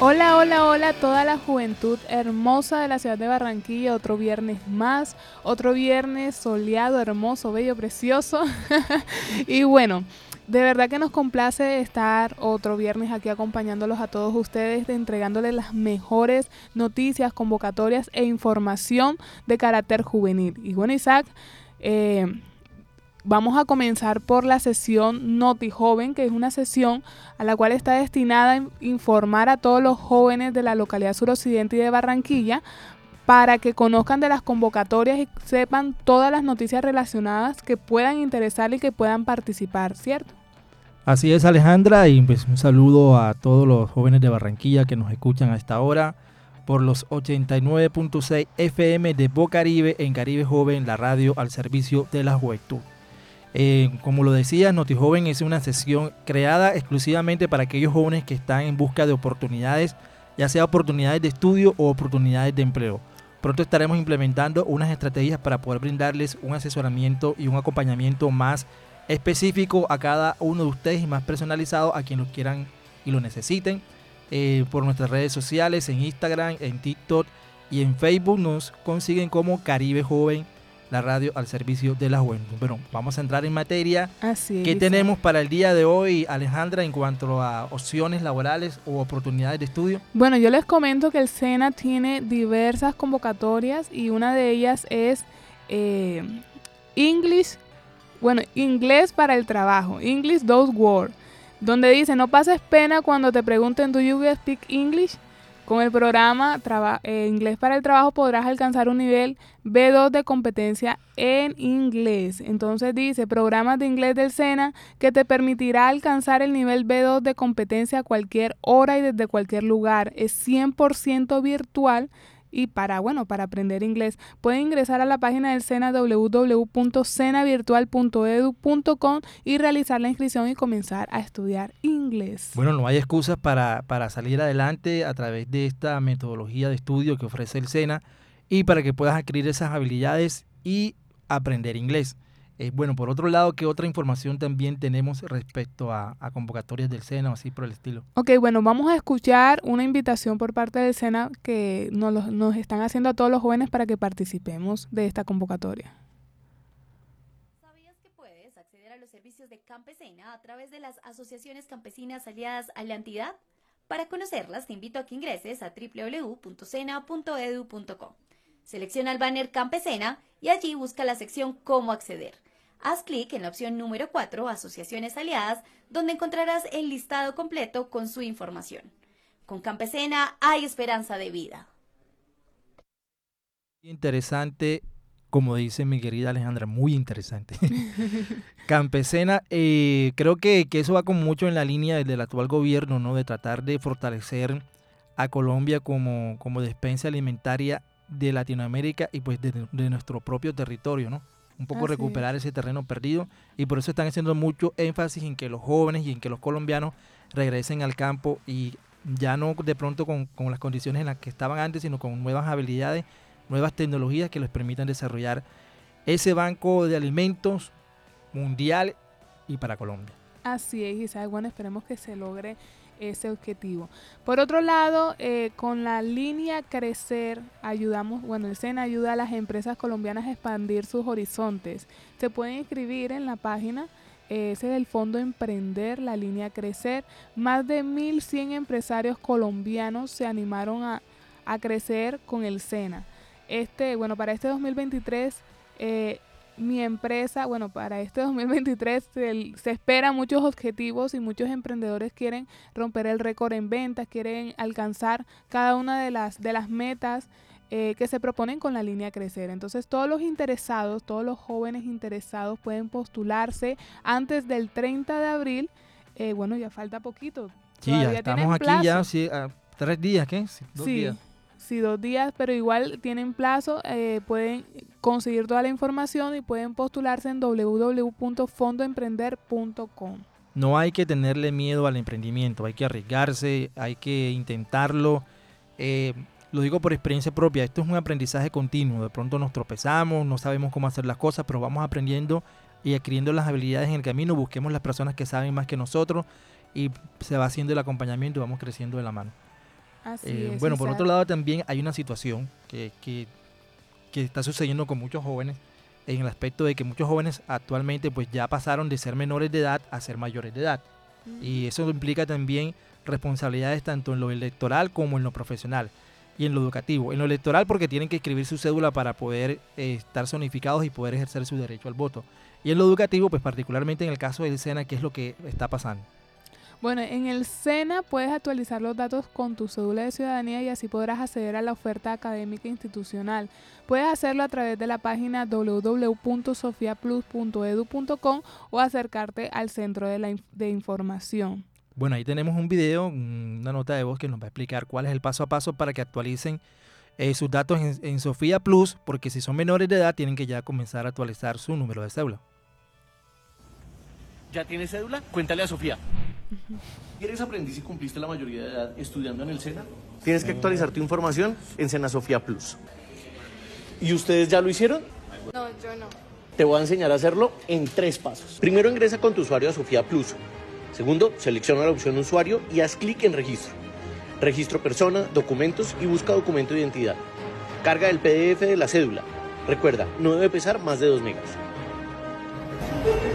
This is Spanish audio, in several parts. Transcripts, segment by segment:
Hola, hola, hola toda la juventud hermosa de la ciudad de Barranquilla. Otro viernes más, otro viernes soleado, hermoso, bello, precioso. y bueno, de verdad que nos complace estar otro viernes aquí acompañándolos a todos ustedes, entregándoles las mejores noticias, convocatorias e información de carácter juvenil. Y bueno, Isaac, eh, Vamos a comenzar por la sesión Noti Joven, que es una sesión a la cual está destinada a informar a todos los jóvenes de la localidad suroccidente y de Barranquilla para que conozcan de las convocatorias y sepan todas las noticias relacionadas que puedan interesar y que puedan participar, ¿cierto? Así es, Alejandra, y pues un saludo a todos los jóvenes de Barranquilla que nos escuchan a esta hora por los 89.6 FM de Bocaribe en Caribe Joven, la radio al servicio de la juventud. Eh, como lo decía, NotiJoven es una sesión creada exclusivamente para aquellos jóvenes que están en busca de oportunidades, ya sea oportunidades de estudio o oportunidades de empleo. Pronto estaremos implementando unas estrategias para poder brindarles un asesoramiento y un acompañamiento más específico a cada uno de ustedes y más personalizado a quienes lo quieran y lo necesiten. Eh, por nuestras redes sociales, en Instagram, en TikTok y en Facebook nos consiguen como Caribe Joven la radio al servicio de la juventud. Bueno, vamos a entrar en materia. Así ¿Qué tenemos para el día de hoy, Alejandra, en cuanto a opciones laborales o oportunidades de estudio? Bueno, yo les comento que el SENA tiene diversas convocatorias y una de ellas es eh, English, bueno, inglés para el trabajo, English Those Words, donde dice, no pases pena cuando te pregunten, ¿do you speak English? Con el programa eh, Inglés para el Trabajo podrás alcanzar un nivel B2 de competencia en inglés. Entonces dice, programas de inglés del SENA que te permitirá alcanzar el nivel B2 de competencia a cualquier hora y desde cualquier lugar. Es 100% virtual y para, bueno, para aprender inglés, pueden ingresar a la página del SENA www.senavirtual.edu.com y realizar la inscripción y comenzar a estudiar inglés. Bueno, no hay excusas para, para salir adelante a través de esta metodología de estudio que ofrece el SENA y para que puedas adquirir esas habilidades y aprender inglés. Eh, bueno, por otro lado, ¿qué otra información también tenemos respecto a, convocatorias del SENA o así por el estilo? Ok, bueno, vamos a escuchar una invitación por parte del SENA que nos, nos están haciendo a todos los jóvenes para que participemos de esta convocatoria. ¿Sabías que puedes acceder a los servicios de Campesina a través de las asociaciones campesinas aliadas a la entidad? Para conocerlas, te invito a que ingreses a www.sena.edu.com. Selecciona el banner Campesina y allí busca la sección Cómo acceder. Haz clic en la opción número 4, Asociaciones Aliadas, donde encontrarás el listado completo con su información. Con Campesena hay esperanza de vida. Interesante, como dice mi querida Alejandra, muy interesante. Campesena, eh, creo que, eso va con mucho en la línea del actual gobierno, ¿no? De tratar de fortalecer a Colombia como, como despensa alimentaria de Latinoamérica y pues de, nuestro propio territorio, ¿no? Un poco recuperar ese terreno perdido y por eso están haciendo mucho énfasis en que los jóvenes y en que los colombianos regresen al campo y ya no de pronto con, con las condiciones en las que estaban antes, sino con nuevas habilidades, nuevas tecnologías que les permitan desarrollar ese banco de alimentos mundial y para Colombia. Así es, Isaac. Bueno, esperemos que se logre ese objetivo. Por otro lado, eh, con la línea Crecer, ayudamos, bueno, el SENA ayuda a las empresas colombianas a expandir sus horizontes. Se pueden inscribir en la página, eh, ese es el Fondo Emprender, la línea Crecer. Más de 1.100 empresarios colombianos se animaron a, a crecer con el SENA. Este, bueno, para este 2023, eh, mi empresa, bueno, para este 2023 se, se esperan muchos objetivos y muchos emprendedores quieren romper el récord en ventas, quieren alcanzar cada una de las, de las metas eh, que se proponen con la línea Crecer. Entonces todos los interesados, todos los jóvenes interesados pueden postularse antes del 30 de abril. Eh, bueno, ya falta poquito. Sí, ya estamos aquí ya, sí, tres días, ¿qué? Dos sí. Días sí, dos días, pero igual tienen plazo, eh, pueden conseguir toda la información y pueden postularse en www.fondoemprender.com. No hay que tenerle miedo al emprendimiento, hay que arriesgarse, hay que intentarlo. Eh, lo digo por experiencia propia, esto es un aprendizaje continuo. De pronto nos tropezamos, no sabemos cómo hacer las cosas, pero vamos aprendiendo y adquiriendo las habilidades en el camino. Busquemos las personas que saben más que nosotros y se va haciendo el acompañamiento y vamos creciendo de la mano. Eh, bueno, por otro lado también hay una situación que, que, que, está sucediendo con muchos jóvenes en el aspecto de que muchos jóvenes actualmente pues ya pasaron de ser menores de edad a ser mayores de edad. Y eso implica también responsabilidades tanto en lo electoral como en lo profesional y en lo educativo. En lo electoral porque tienen que escribir su cédula para poder eh, estar zonificados y poder ejercer su derecho al voto. Y en lo educativo, pues particularmente en el caso del SENA, ¿qué es lo que está pasando? Bueno, en el SENA puedes actualizar los datos con tu cédula de ciudadanía y así podrás acceder a la oferta académica institucional. Puedes hacerlo a través de la página www.sofiaplus.edu.com o acercarte al centro de, la de información. Bueno, ahí tenemos un video, una nota de voz que nos va a explicar cuál es el paso a paso para que actualicen eh, sus datos en, Sofía Plus, porque si son menores de edad tienen que ya comenzar a actualizar su número de cédula. ¿Ya tienes cédula? Cuéntale a Sofía. ¿Eres aprendiz y cumpliste la mayoría de edad estudiando en el SENA? Tienes que actualizar tu información en Sena Sofía Plus. ¿Y ustedes ya lo hicieron? No, yo no. Te voy a enseñar a hacerlo en tres pasos. Primero ingresa con tu usuario a Sofía Plus. Segundo, selecciona la opción usuario y haz clic en registro. Registro persona, documentos y busca documento de identidad. Carga el PDF de la cédula. Recuerda, no debe pesar más de 2 megas.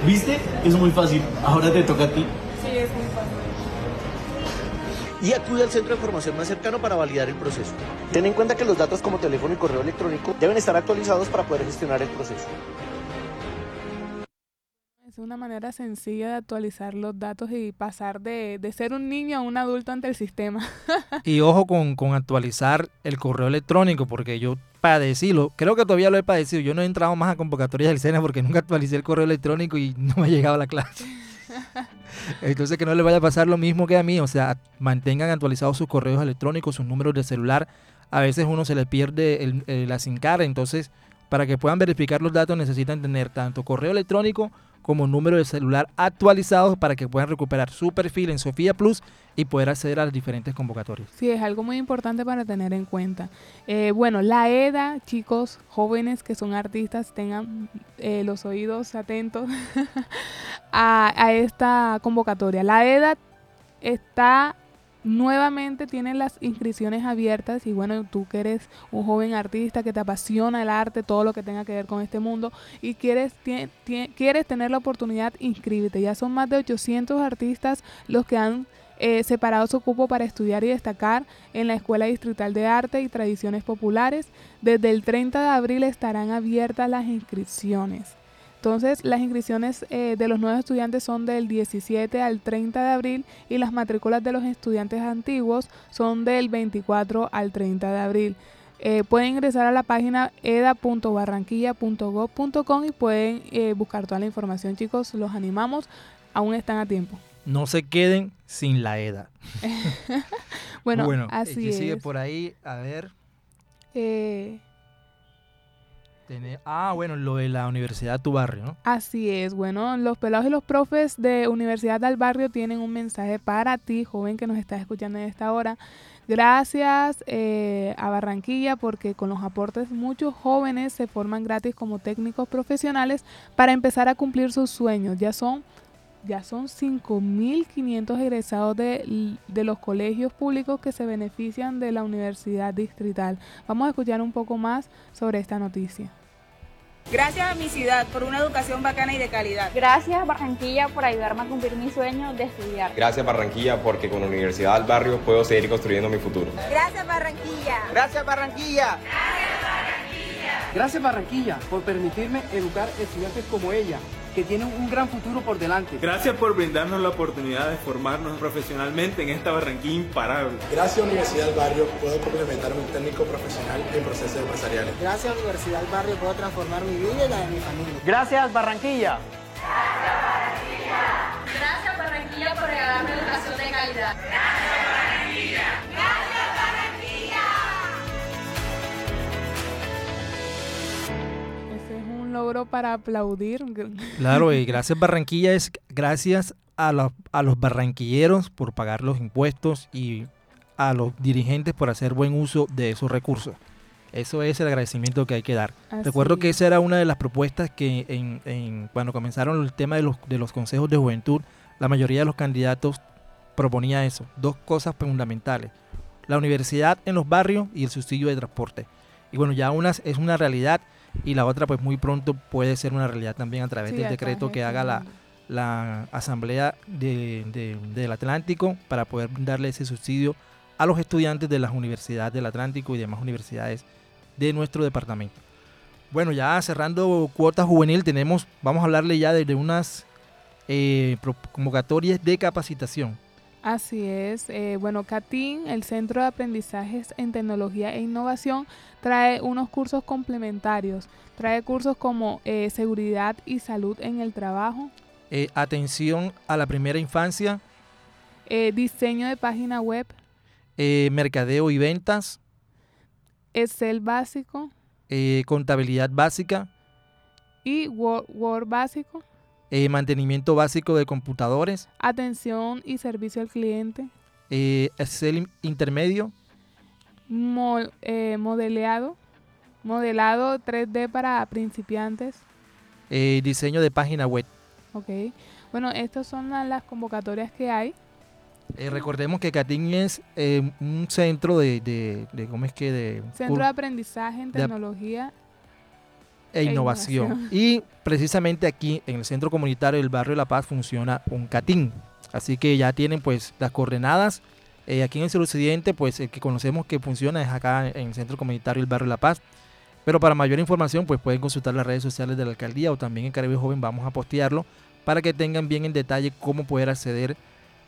¿Viste? Es muy fácil. Ahora te toca a ti. Sí, es muy fácil. Y acude al centro de información más cercano para validar el proceso. Ten en cuenta que los datos como teléfono y correo electrónico deben estar actualizados para poder gestionar el proceso una manera sencilla de actualizar los datos y pasar de, ser un niño a un adulto ante el sistema. y ojo con, actualizar el correo electrónico, porque yo padecí, creo que todavía lo he padecido. Yo no he entrado más a convocatorias del SENA porque nunca actualicé el correo electrónico y no me ha llegado a la clase. Entonces que no le vaya a pasar lo mismo que a mí, o sea, mantengan actualizados sus correos electrónicos, sus números de celular. A veces uno se le pierde el, la SIM entonces para que puedan verificar los datos necesitan tener tanto correo electrónico como número de celular actualizados para que puedan recuperar su perfil en Sofía Plus y poder acceder a las diferentes convocatorias. Sí, es algo muy importante para tener en cuenta. Eh, bueno, la EDA, chicos jóvenes que son artistas, tengan eh, los oídos atentos a, a esta convocatoria. La EDA está nuevamente tienen las inscripciones abiertas y bueno, tú que eres un joven artista que te apasiona el arte, todo lo que tenga que ver con este mundo y quieres, quieres tener la oportunidad, inscríbete. Ya son más de 800 artistas los que han eh, separado su cupo para estudiar y destacar en la Escuela Distrital de Arte y Tradiciones Populares. Desde el 30 de abril estarán abiertas las inscripciones. Entonces, las inscripciones eh, de los nuevos estudiantes son del 17 al 30 de abril y las matrículas de los estudiantes antiguos son del 24 al 30 de abril. Eh, pueden ingresar a la página eda.barranquilla.gov.com y pueden eh, buscar toda la información, chicos. Los animamos, aún están a tiempo. No se queden sin la EDA. bueno, bueno, así es. sigue por ahí? A ver. Eh, ah, bueno, lo de la Universidad Tu Barrio, ¿no? Así es, bueno, los pelados y los profes de Universidad del Barrio tienen un mensaje para ti, joven que nos estás escuchando en esta hora. Gracias eh, a Barranquilla porque con los aportes muchos jóvenes se forman gratis como técnicos profesionales para empezar a cumplir sus sueños. Ya son ya son 5.500 egresados de, de, los colegios públicos que se benefician de la Universidad Distrital. Vamos a escuchar un poco más sobre esta noticia. Gracias a mi ciudad por una educación bacana y de calidad. Gracias Barranquilla por ayudarme a cumplir mi sueño de estudiar. Gracias Barranquilla porque con la Universidad del Barrio puedo seguir construyendo mi futuro. Gracias Barranquilla. Gracias Barranquilla. Gracias Barranquilla. Gracias Barranquilla por permitirme educar estudiantes como ella que tienen un gran futuro por delante. Gracias por brindarnos la oportunidad de formarnos profesionalmente en esta Barranquilla imparable. Gracias Universidad del Barrio puedo complementar mi técnico profesional en procesos empresariales. Gracias Universidad del Barrio puedo transformar mi vida y la de mi familia. Gracias Barranquilla. Gracias logro para aplaudir. Claro, y gracias Barranquilla es gracias a los, a los barranquilleros por pagar los impuestos y a los dirigentes por hacer buen uso de esos recursos. Eso es el agradecimiento que hay que dar. Recuerdo que esa era una de las propuestas que en, cuando comenzaron el tema de los, de los consejos de juventud, la mayoría de los candidatos proponía eso, dos cosas fundamentales. la universidad en los barrios y el subsidio de transporte. Y bueno, ya una es una realidad y la otra pues muy pronto puede ser una realidad también a través del decreto que haga la, la Asamblea del Atlántico para poder darle ese subsidio a los estudiantes de las universidades del Atlántico y demás universidades de nuestro departamento. Bueno, ya cerrando cuota juvenil, tenemos, vamos a hablarle ya de, unas eh, convocatorias de capacitación. Así es. Eh, bueno, CATIN, el Centro de Aprendizajes en Tecnología e Innovación, trae unos cursos complementarios. Trae cursos como eh, Seguridad y Salud en el Trabajo. atención a la primera infancia. diseño de página web. Eh, mercadeo y ventas. Excel básico. Eh, contabilidad básica. Y Word, básico. Eh, mantenimiento básico de computadores. Atención y servicio al cliente. Excel intermedio. modeleado. Modelado 3D para principiantes. diseño de página web. Ok. Bueno, estas son las convocatorias que hay. Eh, recordemos que Catín es eh, un centro de, de, ¿cómo es que? De, centro de aprendizaje en tecnología e, e innovación. Y precisamente aquí en el centro comunitario del barrio de La Paz funciona un Catín. Así que ya tienen pues las coordenadas. Eh, aquí en el suroccidente pues el que conocemos que funciona es acá en el centro comunitario del barrio de La Paz. Pero para mayor información pues pueden consultar las redes sociales de la alcaldía o también en Caribe Joven vamos a postearlo para que tengan bien en detalle cómo poder acceder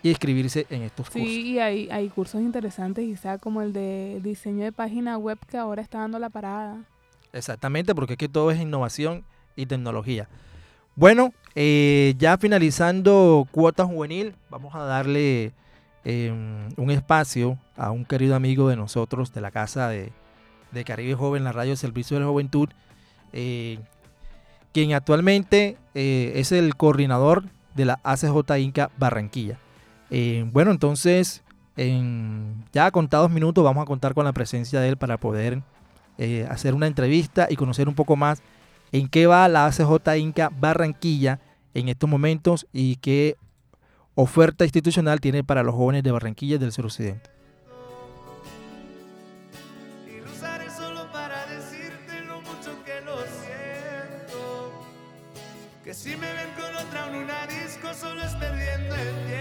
y inscribirse en estos cursos. Sí, y hay, hay cursos interesantes, quizá como el de diseño de página web que ahora está dando la parada. Exactamente, porque que todo es innovación y tecnología. Bueno, eh, ya finalizando cuota juvenil, vamos a darle em, un espacio a un querido amigo de nosotros de la casa de, Caribe Joven, la radio Servicio de la Juventud, eh, quien actualmente eh, es el coordinador de la ACJ Inca Barranquilla. Bueno, entonces, en ya contados minutos vamos a contar con la presencia de él para poder eh, hacer una entrevista y conocer un poco más en qué va la ACJ Inca Barranquilla en estos momentos y qué oferta institucional tiene para los jóvenes de Barranquilla y del suroccidente. Que si me ven con otra en disco solo es perdiendo el tiempo.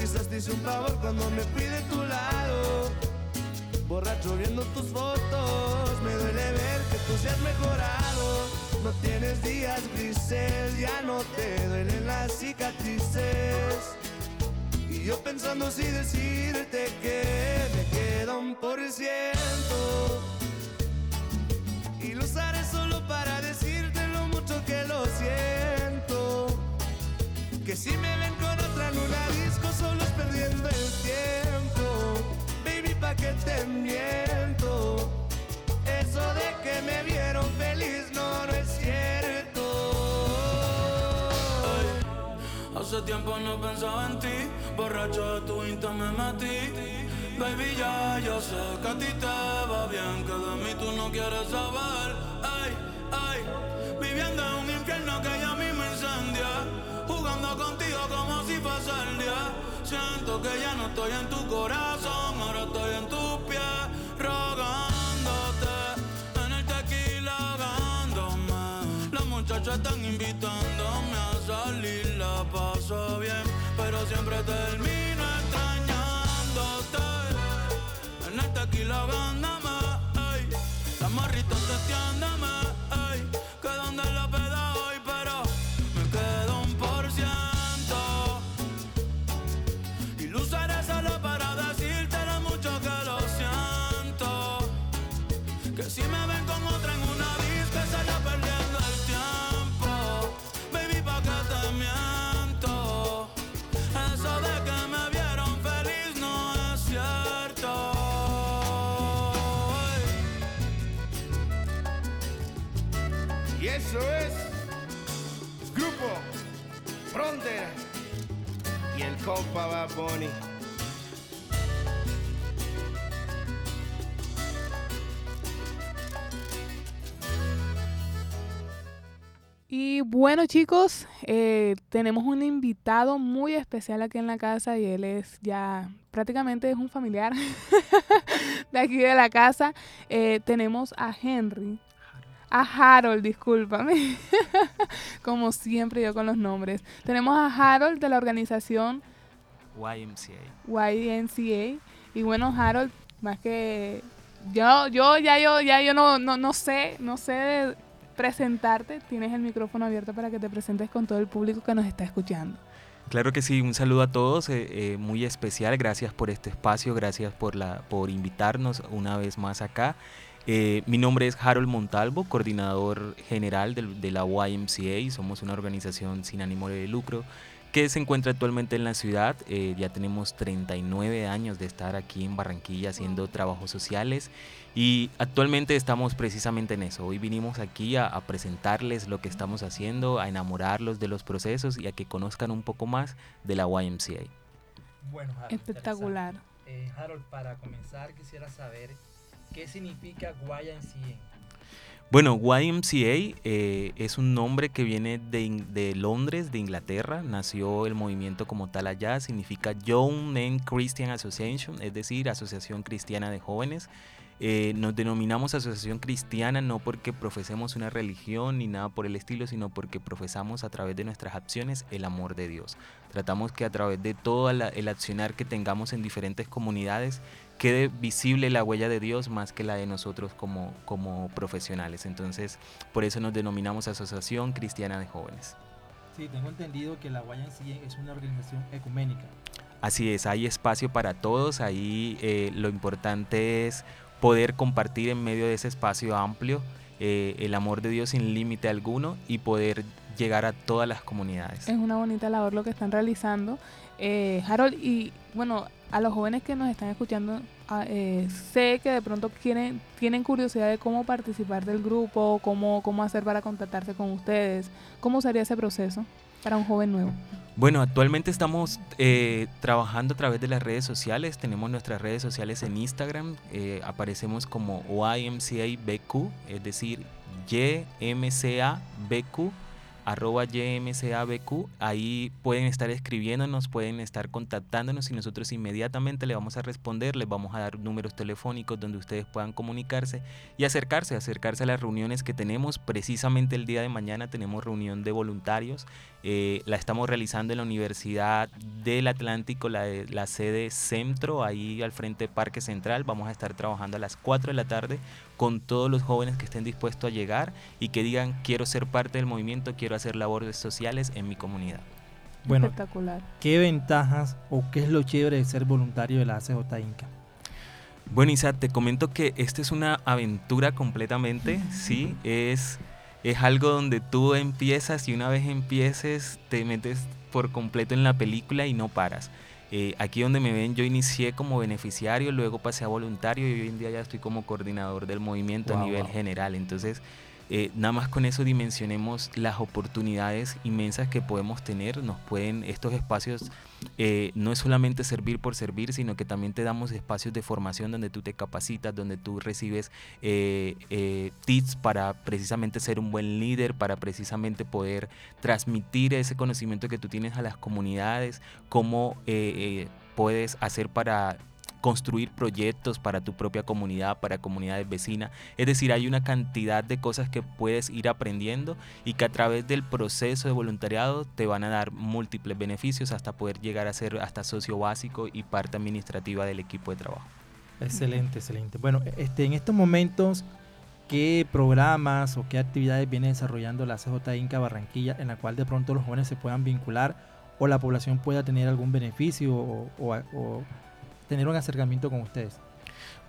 Quizás te hice un favor cuando me fui de tu lado. Borracho viendo tus fotos, me duele ver que tú seas mejorado. No tienes días grises, ya no te duelen las cicatrices. Y yo pensando si decirte que me queda un por ciento. Y lo usaré solo para decirte lo mucho que lo siento. Que si me ven con otra en una disco, solo es perdiendo el tiempo. Baby, pa' que te miento. Eso de que me vieron feliz no, no es cierto. Hace tiempo no pensaba en ti, borracho de tu insta me metí. Baby, ya, yo sé que a ti te va bien, que de mí tú no quieres saber. Ay, ay, viviendo en un infierno que ya incendia. Contigo como si fuese el día. Siento que ya no estoy en tu corazón, ahora estoy en tus pies, rogándote. En el tequila ahogándome. Las muchachas están invitándome a salir, la paso bien, pero siempre termino extrañándote. En el tequila ahogándome, compa va Bunny. Y bueno chicos, eh, tenemos un invitado muy especial aquí en la casa y él es ya prácticamente es un familiar de aquí de la casa. Eh, tenemos a Henry, a Harold, discúlpame, como siempre yo con los nombres. Tenemos a Harold de la organización YMCA. YMCA. Y bueno, Harold, más que yo, yo ya yo, ya yo no, no, no sé, no sé de presentarte. Tienes el micrófono abierto para que te presentes con todo el público que nos está escuchando. Claro que sí, un saludo a todos, eh, eh, muy especial, gracias por este espacio, gracias por, la, por invitarnos una vez más acá. Eh, mi nombre es Harold Montalvo, coordinador general de, de la YMCA, somos una organización sin ánimo de lucro que se encuentra actualmente en la ciudad. Eh, ya tenemos 39 años de estar aquí en Barranquilla haciendo trabajos sociales y actualmente estamos precisamente en eso. Hoy vinimos aquí a, a, presentarles lo que estamos haciendo, a enamorarlos de los procesos y a que conozcan un poco más de la YMCA. Bueno, Harold, espectacular. Eh, Harold, para comenzar quisiera saber qué significa YMCA. Bueno, YMCA eh, es un nombre que viene de, Londres, de Inglaterra. Nació el movimiento como tal allá. Significa Young Men Christian Association, es decir, Asociación Cristiana de Jóvenes. Eh, nos denominamos asociación cristiana no porque profesemos una religión ni nada por el estilo, sino porque profesamos a través de nuestras acciones el amor de Dios. Tratamos que a través de todo el accionar que tengamos en diferentes comunidades quede visible la huella de Dios más que la de nosotros como, como profesionales. Entonces, por eso nos denominamos Asociación Cristiana de Jóvenes. Sí, tengo entendido que la YMCA es una organización ecuménica. Así es, hay espacio para todos, ahí eh, lo importante es poder compartir en medio de ese espacio amplio eh, el amor de Dios sin límite alguno y poder llegar a todas las comunidades. Es una bonita labor lo que están realizando. Eh, Harold, y bueno, a los jóvenes que nos están escuchando, eh, sé que de pronto quieren, tienen curiosidad de cómo participar del grupo, cómo, cómo hacer para contactarse con ustedes. ¿Cómo sería ese proceso para un joven nuevo? Bueno, actualmente estamos eh, trabajando a través de las redes sociales. Tenemos nuestras redes sociales en Instagram. Eh, aparecemos como YMCABQ, es decir, YMCABQ arroba YMCABQ, ahí pueden estar escribiéndonos, pueden estar contactándonos y nosotros inmediatamente le vamos a responder, les vamos a dar números telefónicos donde ustedes puedan comunicarse y acercarse, acercarse a las reuniones que tenemos. Precisamente el día de mañana tenemos reunión de voluntarios, eh, la estamos realizando en la Universidad del Atlántico, la, la sede Centro, ahí al frente Parque Central, vamos a estar trabajando a las 4 de la tarde con todos los jóvenes que estén dispuestos a llegar y que digan quiero ser parte del movimiento, quiero hacer labores sociales en mi comunidad. Bueno, Espectacular. ¿qué ventajas o qué es lo chévere de ser voluntario de la ACJ Inca? Bueno, Isa, te comento que esta es una aventura completamente, ¿sí? Es, es algo donde tú empiezas y una vez empieces te metes por completo en la película y no paras. Eh, aquí donde me ven, yo inicié como beneficiario, luego pasé a voluntario y hoy en día ya estoy como coordinador del movimiento wow, a nivel wow. general. Entonces, eh, nada más con eso dimensionemos las oportunidades inmensas que podemos tener. Nos pueden, estos espacios eh, no es solamente servir por servir, sino que también te damos espacios de formación donde tú te capacitas, donde tú recibes eh, tips para precisamente ser un buen líder, para precisamente poder transmitir ese conocimiento que tú tienes a las comunidades, cómo puedes hacer para construir proyectos para tu propia comunidad, para comunidades vecinas. Es decir, hay una cantidad de cosas que puedes ir aprendiendo y que a través del proceso de voluntariado te van a dar múltiples beneficios hasta poder llegar a ser hasta socio básico y parte administrativa del equipo de trabajo. Excelente, excelente. Bueno, este, en estos momentos, ¿qué programas o qué actividades viene desarrollando la CJ Inca Barranquilla en la cual de pronto los jóvenes se puedan vincular o la población pueda tener algún beneficio o, tener un acercamiento con ustedes?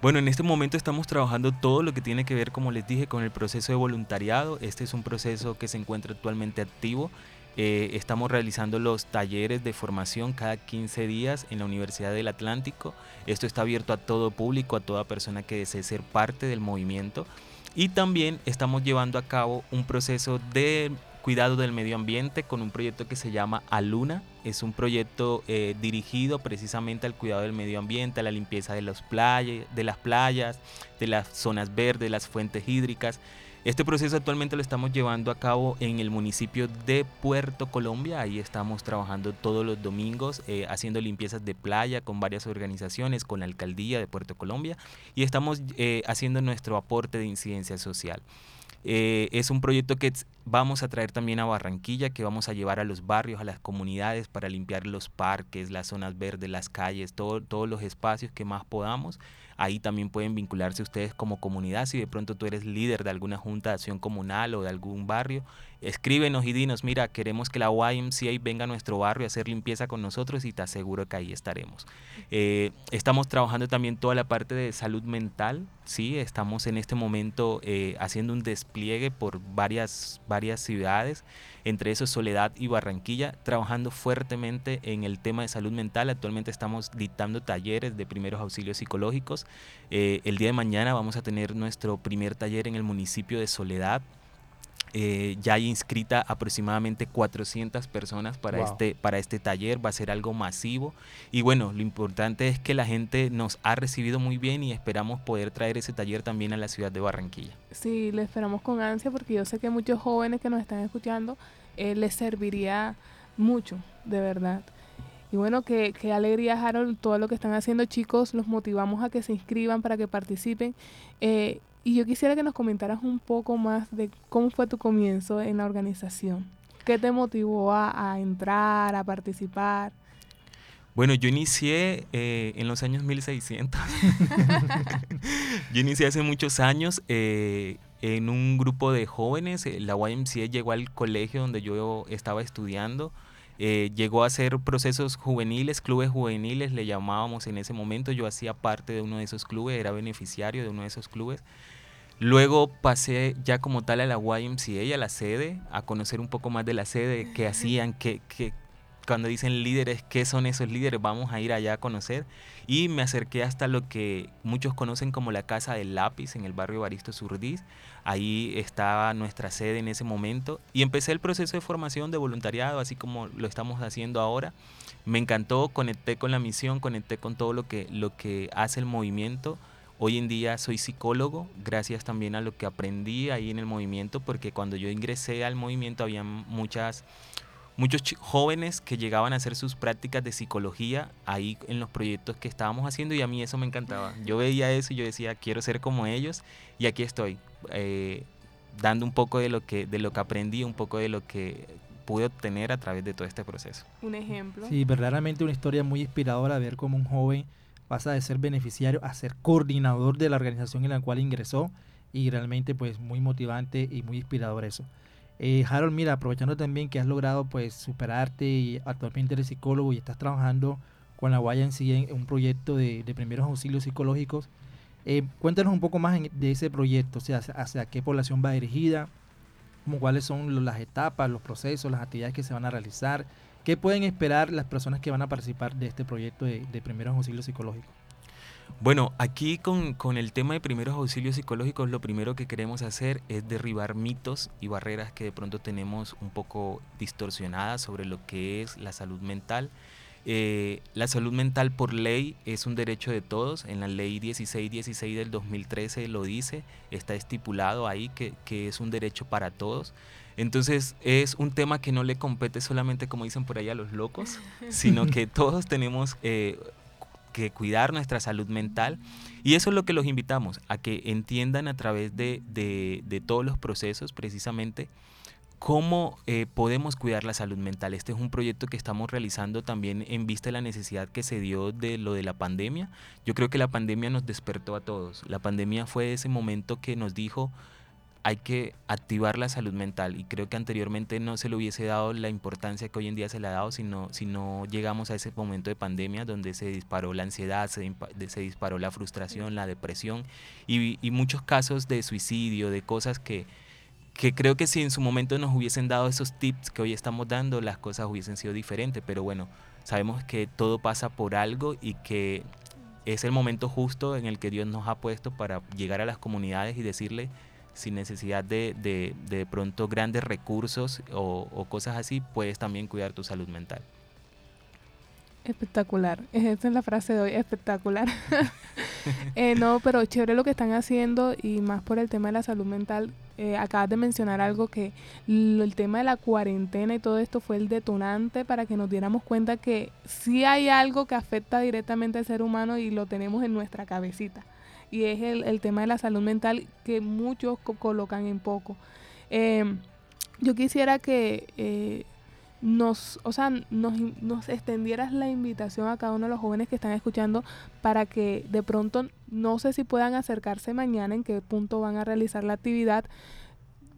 Bueno, en este momento estamos trabajando todo lo que tiene que ver, como les dije, con el proceso de voluntariado. Este es un proceso que se encuentra actualmente activo. Eh, estamos realizando los talleres de formación cada 15 días en la Universidad del Atlántico. Esto está abierto a todo público, a toda persona que desee ser parte del movimiento. Y también estamos llevando a cabo un proceso de cuidado del medio ambiente con un proyecto que se llama Aluna. Es un proyecto eh, dirigido precisamente al cuidado del medio ambiente, a la limpieza de, los de las playas, de las zonas verdes, las fuentes hídricas. Este proceso actualmente lo estamos llevando a cabo en el municipio de Puerto Colombia. Ahí estamos trabajando todos los domingos eh, haciendo limpiezas de playa con varias organizaciones, con la alcaldía de Puerto Colombia y estamos eh, haciendo nuestro aporte de incidencia social. Eh, es un proyecto que vamos a traer también a Barranquilla, que vamos a llevar a los barrios, a las comunidades para limpiar los parques, las zonas verdes, las calles, todos los espacios que más podamos. Ahí también pueden vincularse ustedes como comunidad. Si de pronto tú eres líder de alguna junta de acción comunal o de algún barrio, escríbenos y dinos, mira, queremos que la YMCA venga a nuestro barrio a hacer limpieza con nosotros y te aseguro que ahí estaremos. Eh, estamos trabajando también toda la parte de salud mental, ¿sí? Estamos en este momento eh, haciendo un despliegue por varias, varias ciudades entre esos Soledad y Barranquilla, trabajando fuertemente en el tema de salud mental. Actualmente estamos dictando talleres de primeros auxilios psicológicos. Eh, el día de mañana vamos a tener nuestro primer taller en el municipio de Soledad. Eh, ya hay inscrita aproximadamente 400 personas para, este, para este taller, va a ser algo masivo. Y bueno, lo importante es que la gente nos ha recibido muy bien y esperamos poder traer ese taller también a la ciudad de Barranquilla. Sí, le esperamos con ansia porque yo sé que muchos jóvenes que nos están escuchando eh, les serviría mucho, de verdad. Y bueno, qué, qué alegría, Harold, todo lo que están haciendo chicos, los motivamos a que se inscriban para que participen. Eh, y yo quisiera que nos comentaras un poco más de cómo fue tu comienzo en la organización. ¿Qué te motivó a, entrar, a participar? Bueno, yo inicié eh, en los años 1600. yo inicié hace muchos años eh, en un grupo de jóvenes. Eh, la YMCA llegó al colegio donde yo estaba estudiando. llegó a hacer procesos juveniles, clubes juveniles, le llamábamos en ese momento. Yo hacía parte de uno de esos clubes, era beneficiario de uno de esos clubes. Luego pasé ya como tal a la YMCA, a la sede, a conocer un poco más de la sede, qué hacían, qué, qué, cuando dicen líderes, qué son esos líderes, vamos a ir allá a conocer. Y me acerqué hasta lo que muchos conocen como la Casa del Lápiz en el barrio Baristo Surdís. Ahí estaba nuestra sede en ese momento y empecé el proceso de formación de voluntariado, así como lo estamos haciendo ahora. Me encantó, conecté con la misión, conecté con todo lo que, lo que hace el movimiento Hoy en día soy psicólogo, gracias también a lo que aprendí ahí en el movimiento, porque cuando yo ingresé al movimiento había muchas, muchos jóvenes que llegaban a hacer sus prácticas de psicología ahí en los proyectos que estábamos haciendo y a mí eso me encantaba. Yo veía eso y yo decía, quiero ser como ellos y aquí estoy, eh, dando un poco de lo, que, de lo que aprendí, un poco de lo que pude obtener a través de todo este proceso. Un ejemplo. Sí, verdaderamente una historia muy inspiradora ver cómo un joven pasa de ser beneficiario a ser coordinador de la organización en la cual ingresó y realmente pues muy motivante y muy inspirador eso. Eh, Harold, mira, aprovechando también que has logrado pues superarte y actualmente eres psicólogo y estás trabajando con la Guaya en un proyecto de, primeros auxilios psicológicos, eh, cuéntanos un poco más de ese proyecto, o sea, hacia, qué población va dirigida, como cuáles son las etapas, los procesos, las actividades que se van a realizar, ¿Qué pueden esperar las personas que van a participar de este proyecto de, primeros auxilios psicológicos? Bueno, aquí con, con, el tema de primeros auxilios psicológicos, lo primero que queremos hacer es derribar mitos y barreras que de pronto tenemos un poco distorsionadas sobre lo que es la salud mental. Eh, la salud mental por ley es un derecho de todos. En la ley 1616 del 2013 lo dice, está estipulado ahí que, que es un derecho para todos. Entonces es un tema que no le compete solamente, como dicen por ahí, a los locos, sino que todos tenemos eh, que cuidar nuestra salud mental. Y eso es lo que los invitamos, a que entiendan a través de, de, todos los procesos precisamente cómo eh, podemos cuidar la salud mental. Este es un proyecto que estamos realizando también en vista de la necesidad que se dio de lo de la pandemia. Yo creo que la pandemia nos despertó a todos. La pandemia fue ese momento que nos dijo, hay que activar la salud mental. Y creo que anteriormente no se le hubiese dado la importancia que hoy en día se le ha dado si no, si no llegamos a ese momento de pandemia donde se disparó la ansiedad, se, disparó la frustración, la depresión y, y, muchos casos de suicidio, de cosas que, que creo que si en su momento nos hubiesen dado esos tips que hoy estamos dando, las cosas hubiesen sido diferentes, pero bueno, sabemos que todo pasa por algo y que es el momento justo en el que Dios nos ha puesto para llegar a las comunidades y decirle sin necesidad de de, de pronto grandes recursos o, cosas así, puedes también cuidar tu salud mental. Espectacular. Esa es la frase de hoy, espectacular. eh, no, pero chévere lo que están haciendo y más por el tema de la salud mental. Eh, acabas de mencionar algo que el tema de la cuarentena y todo esto fue el detonante para que nos diéramos cuenta que sí hay algo que afecta directamente al ser humano y lo tenemos en nuestra cabecita. Y es el, el tema de la salud mental que muchos co colocan en poco. Eh, yo quisiera que eh, nos, o sea, nos, nos extendieras la invitación a cada uno de los jóvenes que están escuchando para que de pronto, no sé si puedan acercarse mañana, en qué punto van a realizar la actividad,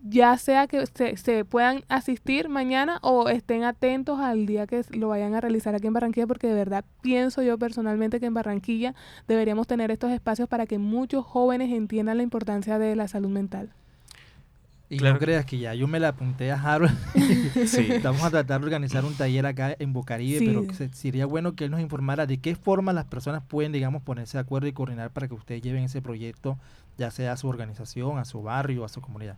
ya sea que se, se, puedan asistir mañana o estén atentos al día que lo vayan a realizar aquí en Barranquilla, porque de verdad pienso yo personalmente que en Barranquilla deberíamos tener estos espacios para que muchos jóvenes entiendan la importancia de la salud mental. Y claro. no creas que ya yo me la apunté a Harold. sí. Vamos a tratar de organizar un taller acá en Bocaribe, sí. pero sería bueno que él nos informara de qué forma las personas pueden, digamos, ponerse de acuerdo y coordinar para que ustedes lleven ese proyecto, ya sea a su organización, a su barrio, a su comunidad.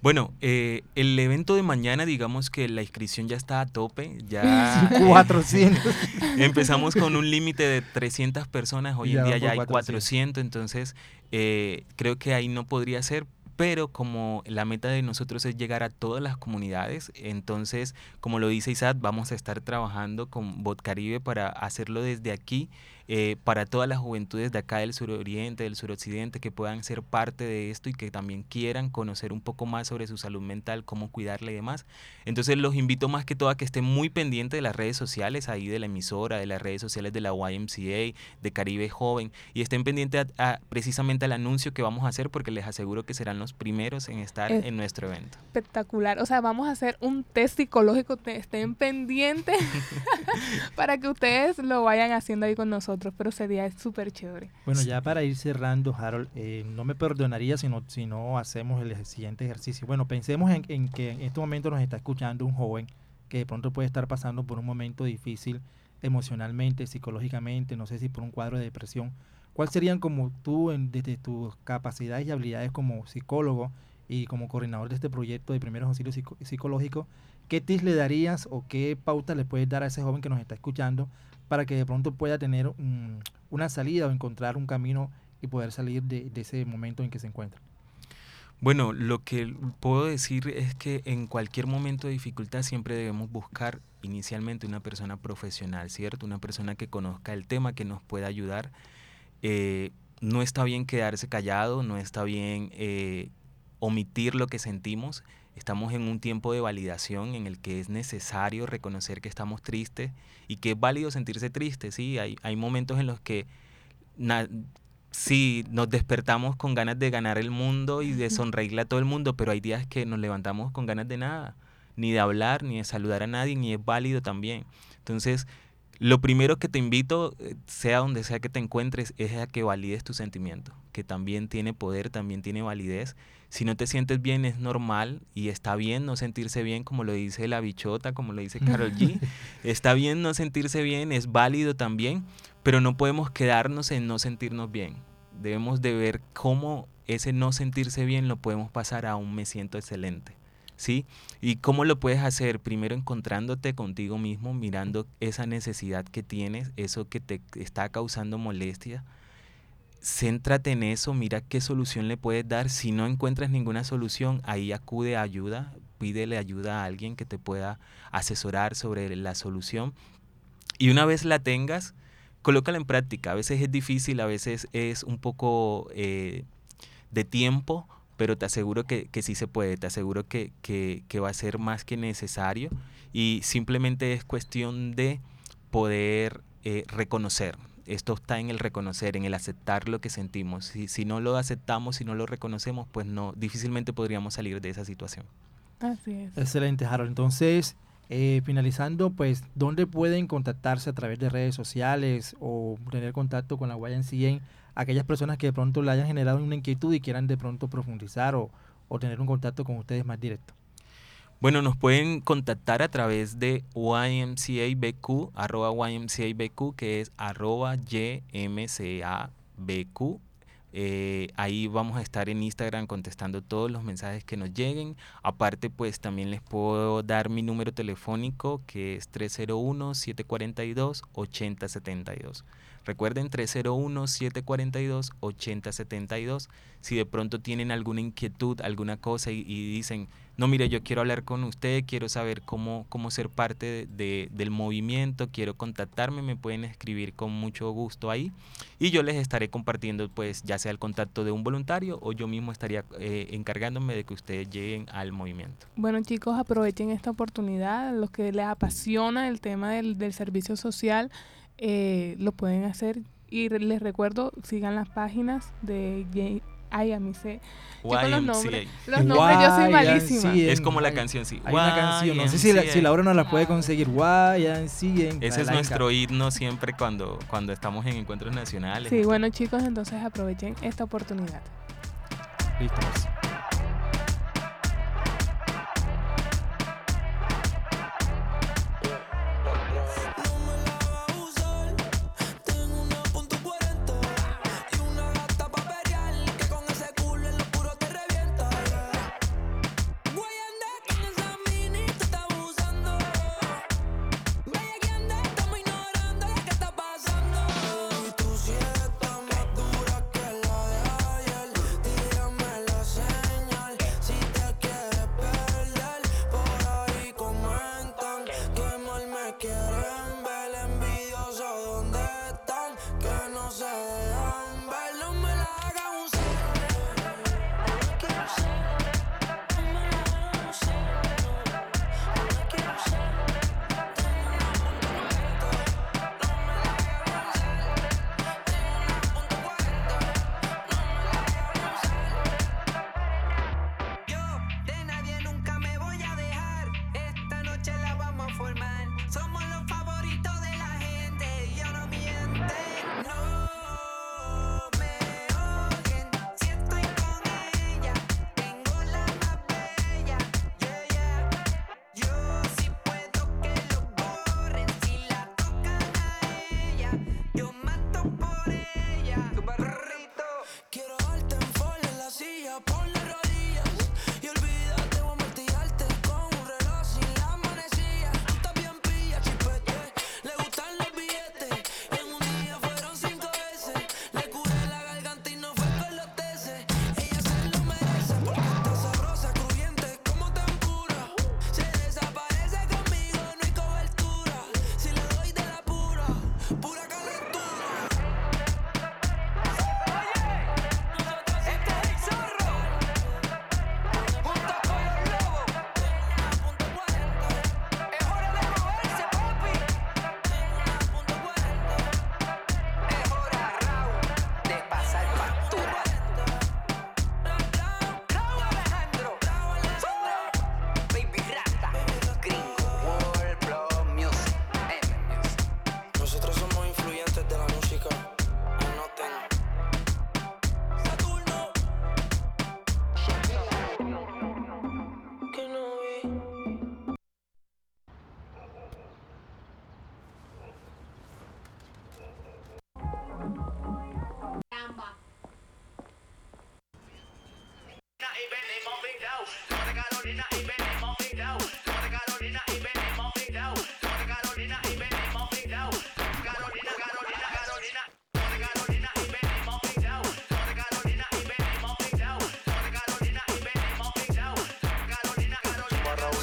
Bueno, eh, el evento de mañana, digamos que la inscripción ya está a tope, ya... 400. Eh, empezamos con un límite de 300 personas, hoy ya en día ya hay 400, 400 entonces eh, creo que ahí no podría ser, pero como la meta de nosotros es llegar a todas las comunidades, entonces, como lo dice Isaac, vamos a estar trabajando con Bot Caribe para hacerlo desde aquí, eh, para todas las juventudes de acá del suroriente, del suroccidente, que puedan ser parte de esto y que también quieran conocer un poco más sobre su salud mental, cómo cuidarla y demás. Entonces, los invito más que todo a que estén muy pendientes de las redes sociales, ahí de la emisora, de las redes sociales de la YMCA, de Caribe Joven, y estén pendientes a, a, precisamente al anuncio que vamos a hacer, porque les aseguro que serán los primeros en estar es en nuestro evento. Espectacular. O sea, vamos a hacer un test psicológico, estén pendientes para que ustedes lo vayan haciendo ahí con nosotros, pero sería súper chévere. Bueno, ya para ir cerrando, Harold, eh, no me perdonaría si no, si no hacemos el siguiente ejercicio. Bueno, pensemos en, en que en este momento nos está escuchando un joven que de pronto puede estar pasando por un momento difícil emocionalmente, psicológicamente, no sé si por un cuadro de depresión. ¿Cuáles serían como tú, en, desde tus capacidades y habilidades como psicólogo y como coordinador de este proyecto de primeros auxilios psico psicológicos, qué tips le darías o qué pautas le puedes dar a ese joven que nos está escuchando para que de pronto pueda tener un, una salida o encontrar un camino y poder salir de, de ese momento en que se encuentra? Bueno, lo que puedo decir es que en cualquier momento de dificultad siempre debemos buscar inicialmente una persona profesional, ¿cierto? Una persona que conozca el tema, que nos pueda ayudar. Eh, no está bien quedarse callado, no está bien eh, omitir lo que sentimos. Estamos en un tiempo de validación en el que es necesario reconocer que estamos tristes y que es válido sentirse triste, ¿sí? Hay, hay momentos en los que sí, nos despertamos con ganas de ganar el mundo y de sonreírle a todo el mundo, pero hay días que nos levantamos con ganas de nada, ni de hablar, ni de saludar a nadie, ni es válido también. Entonces, lo primero que te invito, eh, sea donde sea que te encuentres, es a que valides tu sentimiento, que también tiene poder, también tiene validez. Si no te sientes bien, es normal y está bien no sentirse bien, como lo dice la bichota, como lo dice Carol G. está bien no sentirse bien, es válido también, pero no podemos quedarnos en no sentirnos bien. Debemos de ver cómo ese no sentirse bien lo podemos pasar a un me siento excelente. ¿Sí? ¿Y cómo lo puedes hacer? Primero encontrándote contigo mismo, mirando esa necesidad que tienes, eso que te está causando molestia. Céntrate en eso, mira qué solución le puedes dar. Si no encuentras ninguna solución, ahí acude a ayuda, pídele ayuda a alguien que te pueda asesorar sobre la solución. Y una vez la tengas, colócala en práctica. A veces es difícil, a veces es un poco eh, de tiempo, pero te aseguro que, que, sí se puede, te aseguro que, que, va a ser más que necesario y simplemente es cuestión de poder eh, reconocer. Esto está en el reconocer, en el aceptar lo que sentimos. Si, si no lo aceptamos, si no lo reconocemos, pues no, difícilmente podríamos salir de esa situación. Así es. Excelente, Harold. Entonces, eh, finalizando, pues, ¿dónde pueden contactarse a través de redes sociales o tener contacto con la YNCA? Aquellas personas que de pronto le hayan generado una inquietud y quieran de pronto profundizar o, o tener un contacto con ustedes más directo. Bueno, nos pueden contactar a través de YMCABQ, arroba YMCABQ, que es arroba YMCABQ. Eh, ahí vamos a estar en Instagram contestando todos los mensajes que nos lleguen. Aparte, pues también les puedo dar mi número telefónico que es 301-742-8072. Recuerden 301-742-8072. Si de pronto tienen alguna inquietud, alguna cosa y, dicen, no, mire, yo quiero hablar con usted, quiero saber cómo, cómo ser parte de, del movimiento, quiero contactarme, me pueden escribir con mucho gusto ahí. Y yo les estaré compartiendo, pues, ya sea el contacto de un voluntario o yo mismo estaría eh, encargándome de que ustedes lleguen al movimiento. Bueno, chicos, aprovechen esta oportunidad. Los que les apasiona el tema del, del servicio social, eh, lo pueden hacer. Y les recuerdo, sigan las páginas de Ay, a mí sé. Yo con los nombres, los nombres yo soy malísima. Es como la canción, sí. Hay una canción, no sé si, la, si Laura nos la puede conseguir. YMCA. Ese es nuestro himno siempre cuando, cuando estamos en encuentros nacionales. Sí, bueno chicos, entonces aprovechen esta oportunidad.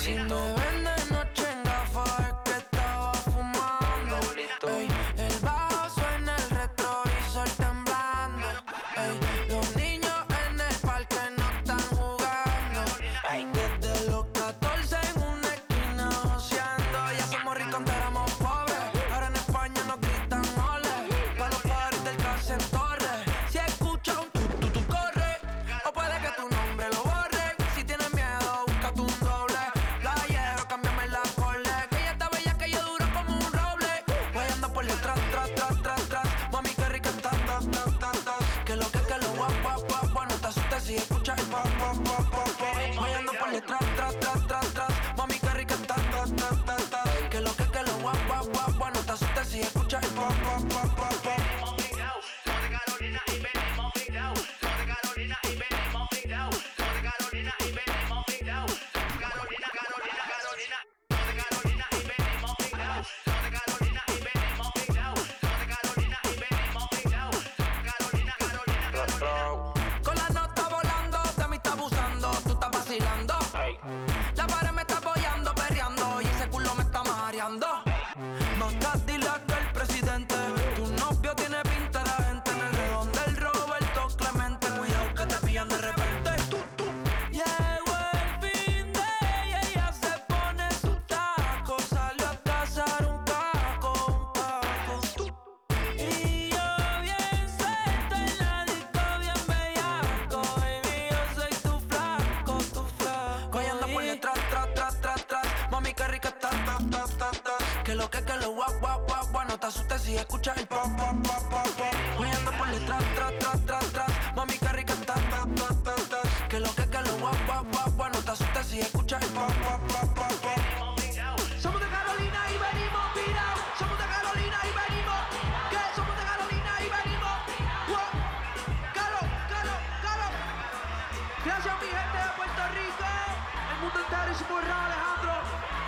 si no Que lo que, que lo guap, guap, guap, guap. No te asustes si escuchas el pop, pop, pop, pop, pop. Hoy ando por detrás, tras, tras, tras, tras. Mami, que rica, ta, ta, ta, ta, ta. Que lo que, que lo guap, guap, guap, guap. No te asustes si escuchas el pop, pop, pop, pop. Somos de Carolina y venimos pirados. Somos de Carolina y venimos. Que somos de Carolina y venimos. Wow. Caro, caro, caro. Gracias a mi gente de Puerto Rico. El mundo entero hicimos Alejandro.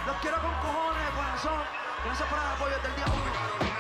Los quiero con cojones, corazón. Gracias por el apoyo del día 1.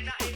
Florida.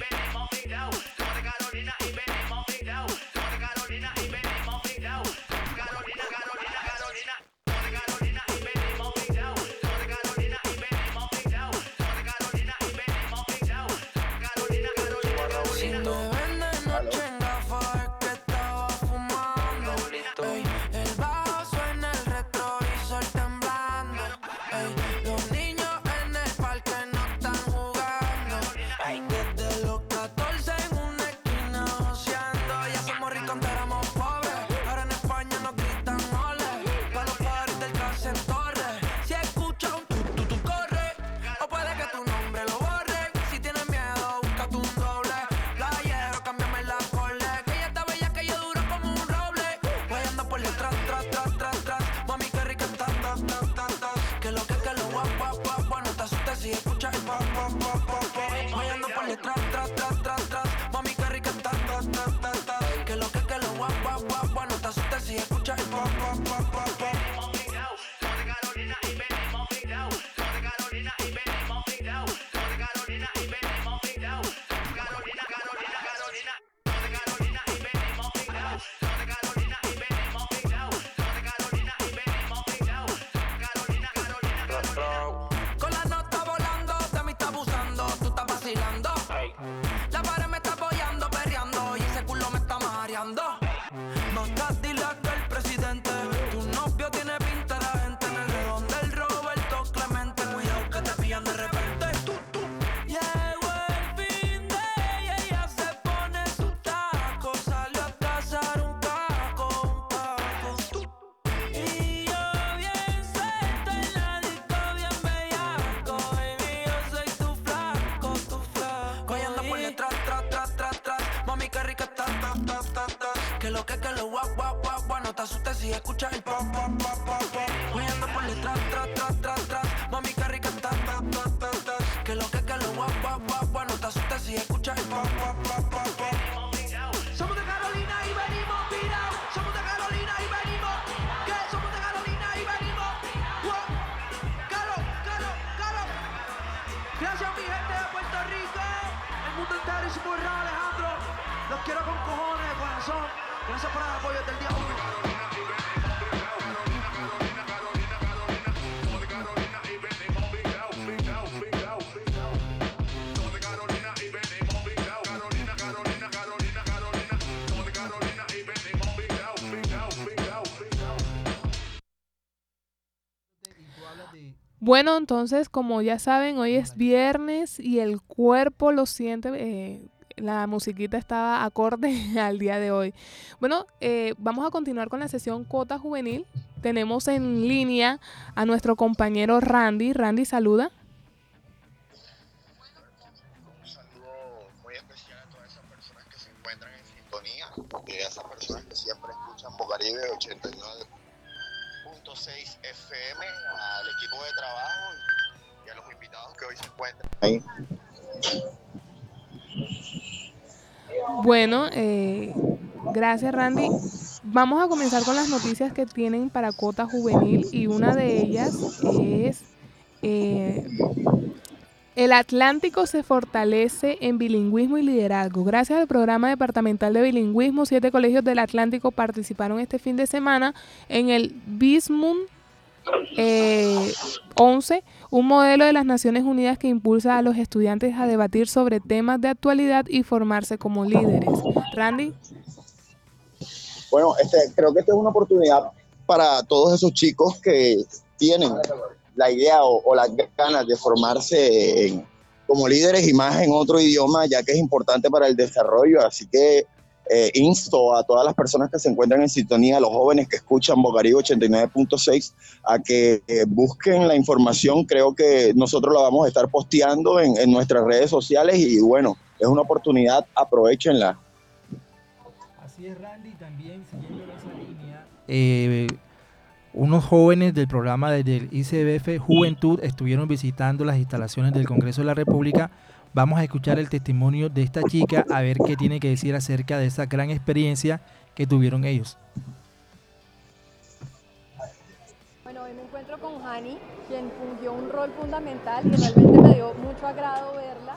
si escuchas el Bueno, entonces, como ya saben, hoy es viernes y el cuerpo lo siente. Eh, la musiquita estaba acorde al día de hoy. Bueno, eh, vamos a continuar con la sesión Cota Juvenil. Tenemos en línea a nuestro compañero Randy. Randy, saluda. Un saludo muy especial a todas esas personas que se encuentran en sintonía y a esas personas que siempre escuchan Bocaribe 89.6 FM, al equipo de trabajo y a los invitados que hoy se encuentran ahí. Bueno, eh, gracias Randy. Vamos a comenzar con las noticias que tienen para Cota Juvenil y una de ellas es eh, el Atlántico se fortalece en bilingüismo y liderazgo. Gracias al programa departamental de bilingüismo, siete colegios del Atlántico participaron este fin de semana en el Bismum eh, 11, un modelo de las Naciones Unidas que impulsa a los estudiantes a debatir sobre temas de actualidad y formarse como líderes. Randy. Bueno, este, creo que esta es una oportunidad para todos esos chicos que tienen la idea o, las ganas de formarse como líderes y más en otro idioma, ya que es importante para el desarrollo. Así que eh, insto a todas las personas que se encuentran en sintonía, a los jóvenes que escuchan Bocaribe 89.6, a que eh, busquen la información. Creo que nosotros la vamos a estar posteando en, en nuestras redes sociales y bueno, es una oportunidad, aprovechenla. Así es, Randy, también siguiendo esa línea. Eh, unos jóvenes del programa del ICBF Juventud estuvieron visitando las instalaciones del Congreso de la República. Vamos a escuchar el testimonio de esta chica a ver qué tiene que decir acerca de esa gran experiencia que tuvieron ellos. Bueno, hoy me encuentro con Hani, quien fungió un rol fundamental que realmente me dio mucho agrado verla,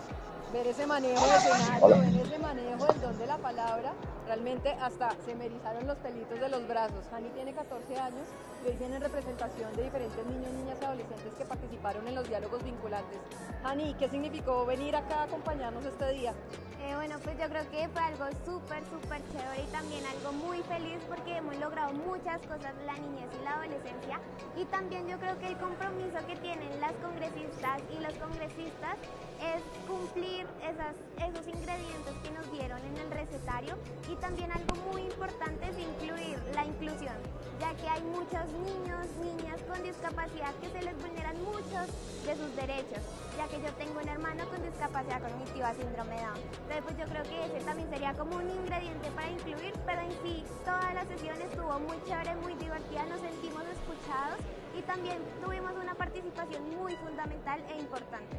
ver ese manejo de escenario, ver ese manejo del don de la palabra. Realmente hasta se me erizaron los pelitos de los brazos. Hani tiene 14 años y hoy viene en representación de diferentes niños, niñas y adolescentes que participaron en los diálogos vinculantes. Hani, ¿qué significó venir acá a acompañarnos este día? Eh, bueno, pues yo creo que fue algo súper, súper chévere y también algo muy feliz porque hemos logrado muchas cosas la niñez y la adolescencia y también yo creo que el compromiso que tienen las congresistas y los congresistas es cumplir esos ingredientes que nos dieron en el recetario y también algo muy importante es incluir la inclusión, ya que hay muchos niños, niñas con discapacidad que se les vulneran muchos de sus derechos, ya que yo tengo un hermano con discapacidad cognitiva, síndrome Down. Entonces pues yo creo que ese también sería como un ingrediente para incluir, pero en sí toda la sesión estuvo muy chévere, muy divertida, nos sentimos escuchados y también tuvimos una participación muy fundamental e importante.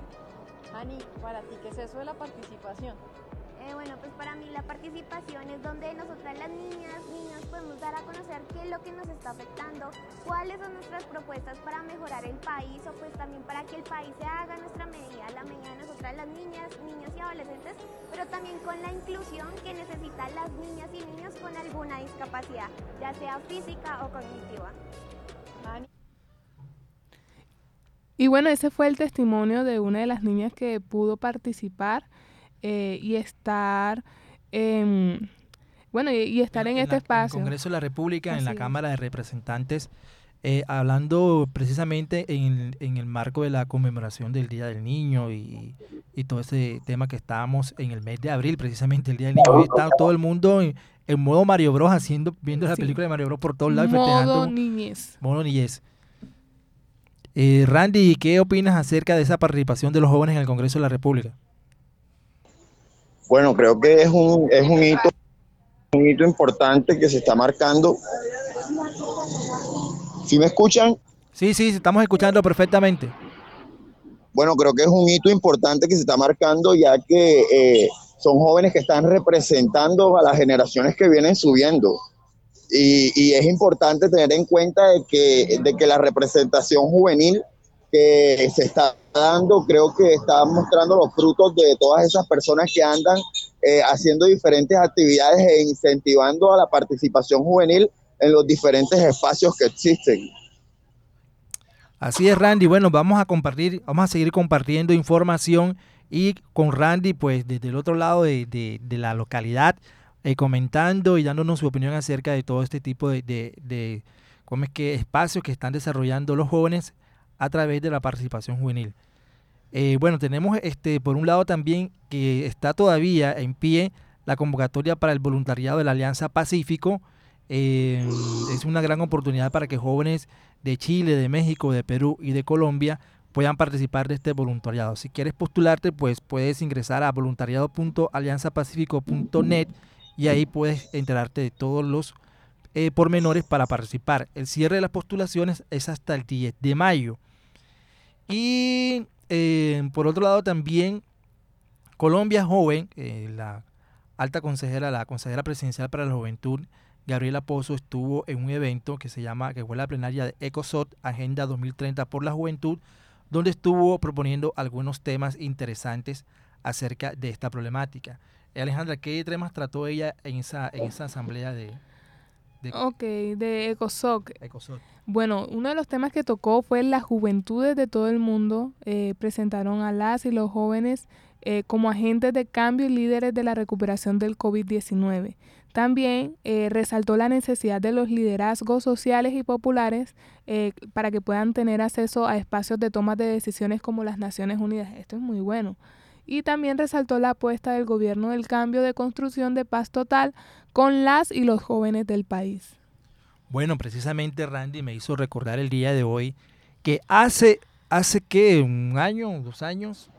Ani, para ti, ¿qué es eso de la participación? Eh, bueno, pues para mí la participación es donde nosotras las niñas, niños podemos dar a conocer qué es lo que nos está afectando, cuáles son nuestras propuestas para mejorar el país o pues también para que el país se haga nuestra medida, la medida de nosotras las niñas, niños y adolescentes, pero también con la inclusión que necesitan las niñas y niños con alguna discapacidad, ya sea física o cognitiva. Y bueno, ese fue el testimonio de una de las niñas que pudo participar eh, y estar, eh, bueno, y, y estar en, en este la- espacio. En el Congreso de la República, en la es. Cámara de Representantes, eh, hablando precisamente en, en el marco de la conmemoración del Día del Niño y, y todo ese tema que estábamos en el mes de abril, precisamente el Día del Niño. Hoy está todo el mundo en, en modo Mario Bros, haciendo, viendo la película de Mario Bros por todos lados Modo festejando. niñez. Modo niñez. Eh, Randy, ¿qué opinas acerca de esa participación de los jóvenes en el Congreso de la República? Bueno, creo que es un, es un hito, un hito importante que se está marcando. ¿Sí me escuchan? Sí, sí, estamos escuchando perfectamente. Bueno, creo que es un hito importante que se está marcando ya que eh, son jóvenes que están representando a las generaciones que vienen subiendo. Y, y es importante tener en cuenta de que, de que la representación juvenil que se está dando, creo que está mostrando los frutos de todas esas personas que andan eh, haciendo diferentes actividades e incentivando a la participación juvenil en los diferentes espacios que existen. Así es, Randy. Bueno, vamos a compartir, vamos a seguir compartiendo información y con Randy, pues desde el otro lado de, de- de la localidad, eh, comentando y dándonos su opinión acerca de todo este tipo de, de, ¿cómo es que espacios que están desarrollando los jóvenes a través de la participación juvenil. Eh, bueno, tenemos este por un lado también que está todavía en pie la convocatoria para el voluntariado de la Alianza Pacífico. Eh, es una gran oportunidad para que jóvenes de Chile, de México, de Perú y de Colombia puedan participar de este voluntariado. Si quieres postularte, pues puedes ingresar a voluntariado.alianzapacifico.net y ahí puedes enterarte de todos los eh, pormenores para participar. El cierre de las postulaciones es hasta el 10 de mayo. Y eh, por otro lado también Colombia Joven, eh, la alta consejera, la consejera presidencial para la juventud, Gabriela Pozo, estuvo en un evento que se llama, que fue la plenaria de ECOSOT, Agenda 2030 por la Juventud, donde estuvo proponiendo algunos temas interesantes acerca de esta problemática. Alejandra, ¿qué temas trató ella en esa, en esa asamblea de, de... Ok, de ECOSOC. Bueno, uno de los temas que tocó fue las juventudes de todo el mundo. Eh, presentaron a las y los jóvenes eh, como agentes de cambio y líderes de la recuperación del COVID-19. También eh, resaltó la necesidad de los liderazgos sociales y populares para que puedan tener acceso a espacios de toma de decisiones como las Naciones Unidas. Esto es muy bueno y también resaltó la apuesta del gobierno del cambio de construcción de paz total con las y los jóvenes del país. Bueno, precisamente Randy me hizo recordar el día de hoy que hace, hace que un año, dos años,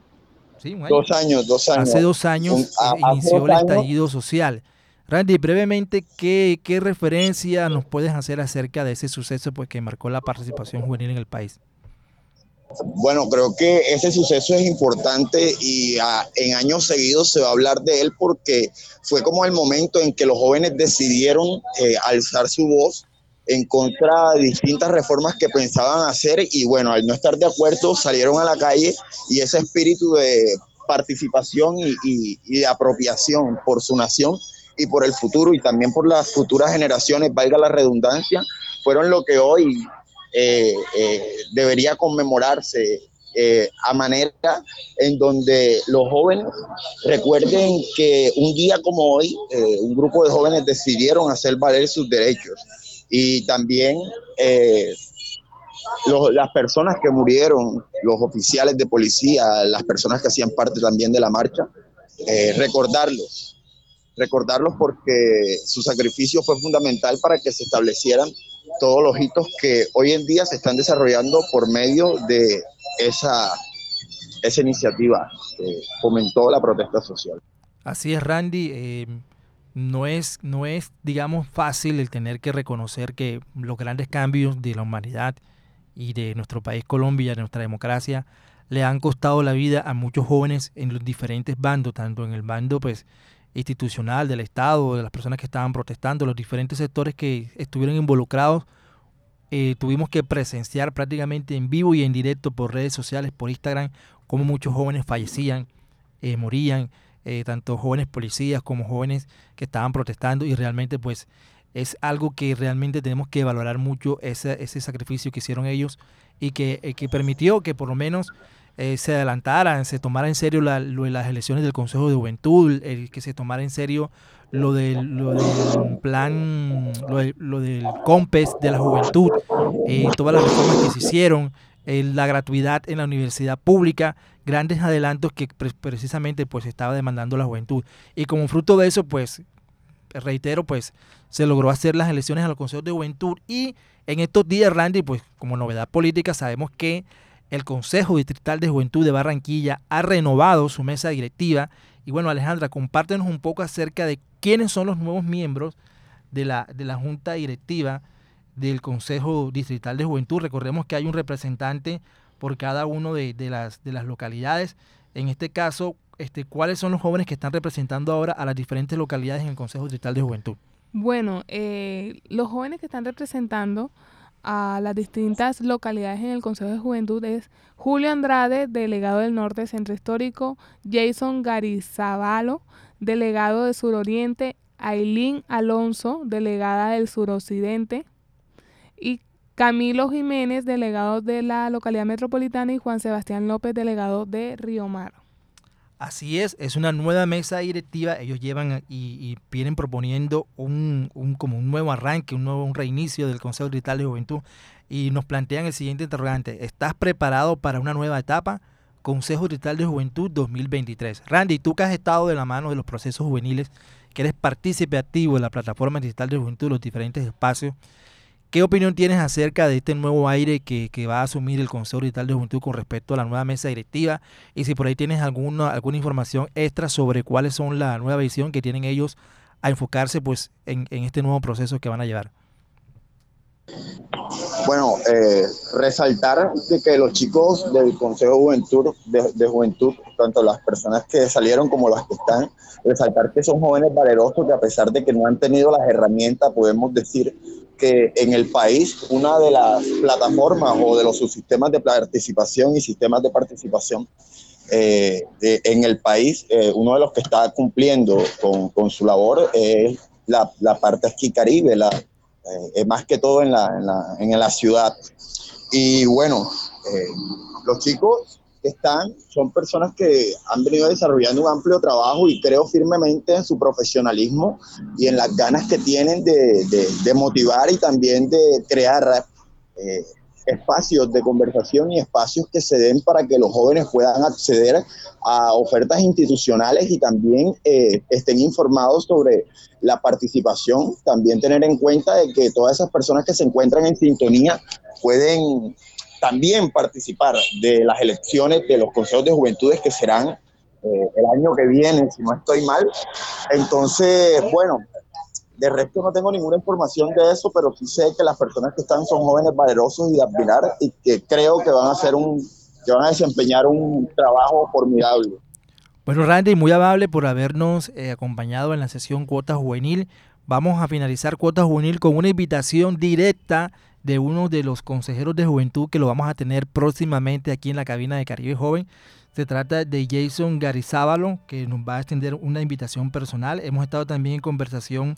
sí, un año. Dos años, dos años. Hace dos años eh, inició el estallido social. Randy, brevemente, ¿qué, ¿qué referencia nos puedes hacer acerca de ese suceso pues, que marcó la participación juvenil en el país? Bueno, creo que ese suceso es importante y ah, en años seguidos se va a hablar de él porque fue como el momento en que los jóvenes decidieron eh, alzar su voz en contra de distintas reformas que pensaban hacer y bueno, al no estar de acuerdo salieron a la calle y ese espíritu de participación y de apropiación por su nación y por el futuro y también por las futuras generaciones, valga la redundancia, fueron lo que hoy eh, eh, debería conmemorarse eh, a manera en donde los jóvenes recuerden que un día como hoy, un grupo de jóvenes decidieron hacer valer sus derechos. Y también las personas que murieron, los oficiales de policía, las personas que hacían parte también de la marcha, recordarlos, recordarlos porque su sacrificio fue fundamental para que se establecieran todos los hitos que hoy en día se están desarrollando por medio de esa, esa iniciativa que fomentó la protesta social. Así es, Randy. Eh, no, es, no es, digamos, fácil el tener que reconocer que los grandes cambios de la humanidad y de nuestro país Colombia, de nuestra democracia, le han costado la vida a muchos jóvenes en los diferentes bandos, tanto en el bando pues institucional del Estado, de las personas que estaban protestando, los diferentes sectores que estuvieron involucrados. Eh, tuvimos que presenciar prácticamente en vivo y en directo por redes sociales, por Instagram, cómo muchos jóvenes fallecían, eh, morían, eh, tanto jóvenes policías como jóvenes que estaban protestando y realmente pues es algo que realmente tenemos que valorar mucho ese, ese sacrificio que hicieron ellos y que, que permitió que por lo menos eh, se adelantaran, se tomara en serio la, lo de las elecciones del Consejo de Juventud, el que se tomara en serio lo del, lo del plan, lo, del COMPES de la juventud, eh, todas las reformas que se hicieron, eh, la gratuidad en la universidad pública, grandes adelantos que precisamente pues estaba demandando la juventud. Y como fruto de eso, pues, reitero, pues se logró hacer las elecciones al Consejo de Juventud y en estos días, Randy, pues como novedad política sabemos que el Consejo Distrital de Juventud de Barranquilla ha renovado su mesa directiva. Y bueno, Alejandra, compártenos un poco acerca de quiénes son los nuevos miembros de la, de la Junta Directiva del Consejo Distrital de Juventud. Recordemos que hay un representante por cada uno de, las, de las localidades. En este caso, este, ¿cuáles son los jóvenes que están representando ahora a las diferentes localidades en el Consejo Distrital de Juventud? Bueno, eh, los jóvenes que están representando a las distintas localidades en el Consejo de Juventud es Julio Andrade, delegado del Norte Centro Histórico, Jason Garizabalo, delegado del Suroriente, Ailín Alonso, delegada del Suroccidente, y Camilo Jiménez, delegado de la localidad metropolitana, y Juan Sebastián López, delegado de Río Mar. Así es, es una nueva mesa directiva. Ellos llevan y, vienen proponiendo un, como un nuevo arranque, un nuevo un reinicio del Consejo Digital de Juventud y nos plantean el siguiente interrogante: ¿Estás preparado para una nueva etapa? Consejo Digital de Juventud 2023. Randy, tú que has estado de la mano de los procesos juveniles, que eres partícipe activo de la plataforma digital de juventud, los diferentes espacios, ¿Qué opinión tienes acerca de este nuevo aire que, va a asumir el Consejo Digital de Juventud con respecto a la nueva mesa directiva? Y si por ahí tienes alguna, alguna información extra sobre cuáles son la nueva visión que tienen ellos a enfocarse pues en, este nuevo proceso que van a llevar. Bueno, eh, resaltar de que los chicos del Consejo Juventud, de, de, Juventud, tanto las personas que salieron como las que están, resaltar que son jóvenes valerosos que a pesar de que no han tenido las herramientas, podemos decir que en el país una de las plataformas o de los subsistemas de participación y sistemas de participación eh, de, en el país, eh, uno de los que está cumpliendo con, con su labor es la, la parte aquí caribe, la, eh, más que todo en la, en la, en la ciudad. Y bueno, eh, los chicos que están son personas que han venido desarrollando un amplio trabajo y creo firmemente en su profesionalismo y en las ganas que tienen de, de, de motivar y también de crear eh, espacios de conversación y espacios que se den para que los jóvenes puedan acceder a ofertas institucionales y también eh, estén informados sobre la participación. También tener en cuenta de que todas esas personas que se encuentran en sintonía pueden también participar de las elecciones de los consejos de juventudes que serán eh, el año que viene, si no estoy mal. Entonces, bueno, de resto no tengo ninguna información de eso, pero sí sé que las personas que están son jóvenes valerosos y de admirar y que creo que van a hacer un, que van a desempeñar un trabajo formidable. Bueno, Randy, muy amable por habernos eh, acompañado en la sesión Cuota Juvenil. Vamos a finalizar Cuota Juvenil con una invitación directa de uno de los consejeros de juventud que lo vamos a tener próximamente aquí en la cabina de Caribe Joven. Se trata de Jason Garizábalo, que nos va a extender una invitación personal. Hemos estado también en conversación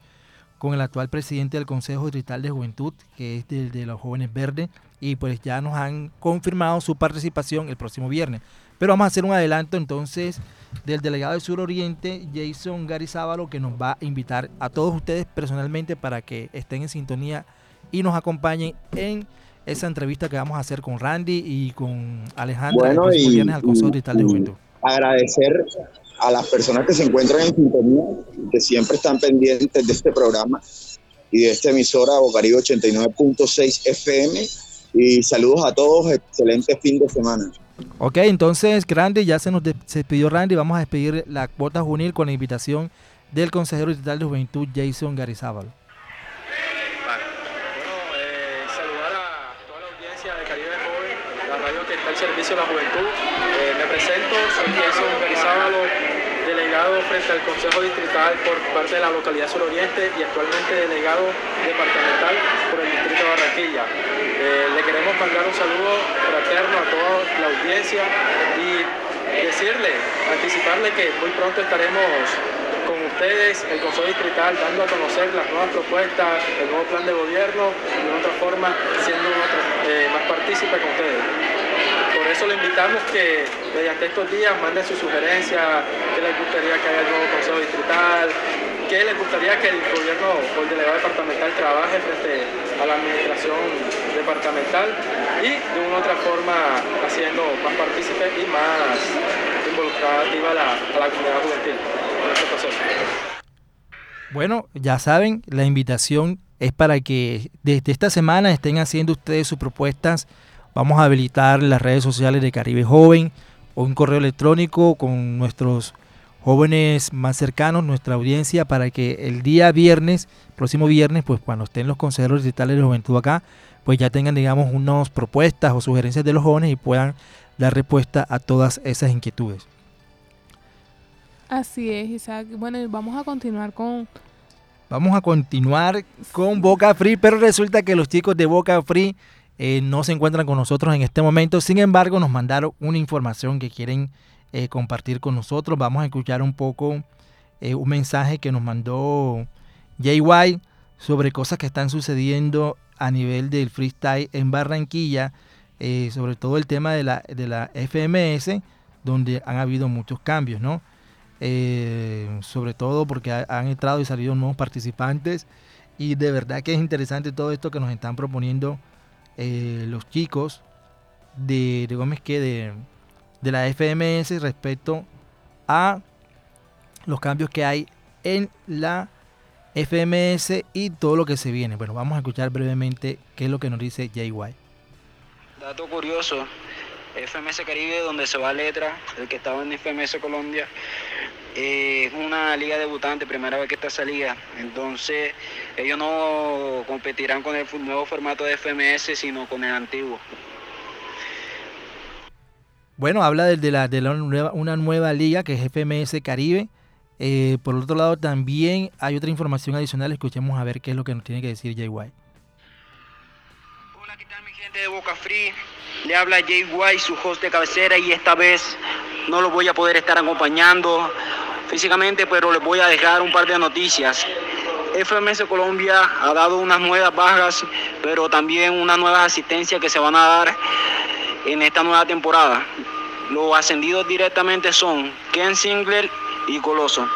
con el actual presidente del Consejo Distrital de Juventud, que es de, de, los Jóvenes Verdes, y pues ya nos han confirmado su participación el próximo viernes. Pero vamos a hacer un adelanto entonces del delegado del Sur Oriente, Jason Garizábalo, que nos va a invitar a todos ustedes personalmente para que estén en sintonía y nos acompañen en esa entrevista que vamos a hacer con Randy y con Alejandra bueno, el y, al Consejo Distrital de Juventud. Agradecer a las personas que se encuentran en sintonía, que siempre están pendientes de este programa y de esta emisora Bocaribe 89.6 FM. Y saludos a todos, excelente fin de semana. Ok, entonces, Randy, ya se nos despidió Randy. Vamos a despedir la cuota juvenil con la invitación del consejero distrital de juventud, Jason Garizábal. Bueno, eh, saludar a toda la audiencia de Caribe Joven, la radio que está al servicio de la juventud. Eh, me presento, soy Jason Garizábal, delegado frente al Consejo Distrital por parte de la localidad suroriente y actualmente delegado departamental por el distrito de Barranquilla. Eh, le queremos mandar un saludo fraterno a toda la audiencia y decirle, anticiparle que muy pronto estaremos con ustedes, el Consejo Distrital, dando a conocer las nuevas propuestas, el nuevo plan de gobierno y de otra forma siendo eh, más partícipe con ustedes. Por eso le invitamos que mediante estos días manden sus sugerencias, qué les gustaría que haya el nuevo Consejo Distrital, qué les gustaría que el gobierno o el delegado departamental trabaje frente a la administración departamental y de una u otra forma haciendo más partícipe y más involucrada a la, a la comunidad juvenil en este. Bueno, ya saben, la invitación es para que desde esta semana estén haciendo ustedes sus propuestas. Vamos a habilitar las redes sociales de Caribe Joven o un correo electrónico con nuestros jóvenes más cercanos, nuestra audiencia, para que el día viernes, próximo viernes, pues cuando estén los consejeros distritales de juventud acá, pues ya tengan, digamos, unas propuestas o sugerencias de los jóvenes y puedan dar respuesta a todas esas inquietudes. Así es, Isaac. Bueno, vamos a continuar con... Vamos a continuar con Boca Free, pero resulta que los chicos de Boca Free eh, no se encuentran con nosotros en este momento. Sin embargo, nos mandaron una información que quieren eh, compartir con nosotros. Vamos a escuchar un poco eh, un mensaje que nos mandó JY sobre cosas que están sucediendo a nivel del freestyle en Barranquilla, sobre todo el tema de la, de la FMS, donde han habido muchos cambios, ¿no? Sobre todo porque ha, han entrado y salido nuevos participantes y de verdad que es interesante todo esto que nos están proponiendo eh, los chicos de, digamos que de, de la FMS respecto a los cambios que hay en la FMS y todo lo que se viene. Bueno, vamos a escuchar brevemente qué es lo que nos dice JY. Dato curioso, FMS Caribe, donde se va Letra, el que estaba en FMS Colombia. Eh, es una liga debutante, primera vez que está esa liga. Entonces, ellos no competirán con el nuevo formato de FMS, sino con el antiguo. Bueno, habla de, de la, de la nueva, una nueva liga que es FMS Caribe. Eh, por otro lado, también hay otra información adicional. Escuchemos a ver qué es lo que nos tiene que decir Jay White. Hola, ¿qué tal mi gente de Boca Free? Le habla Jay White, su host de cabecera, y esta vez no lo voy a poder estar acompañando físicamente, pero les voy a dejar un par de noticias. FMS Colombia ha dado unas nuevas bajas, pero también unas nuevas asistencias que se van a dar en esta nueva temporada. Los ascendidos directamente son Ken Singler y Coloso.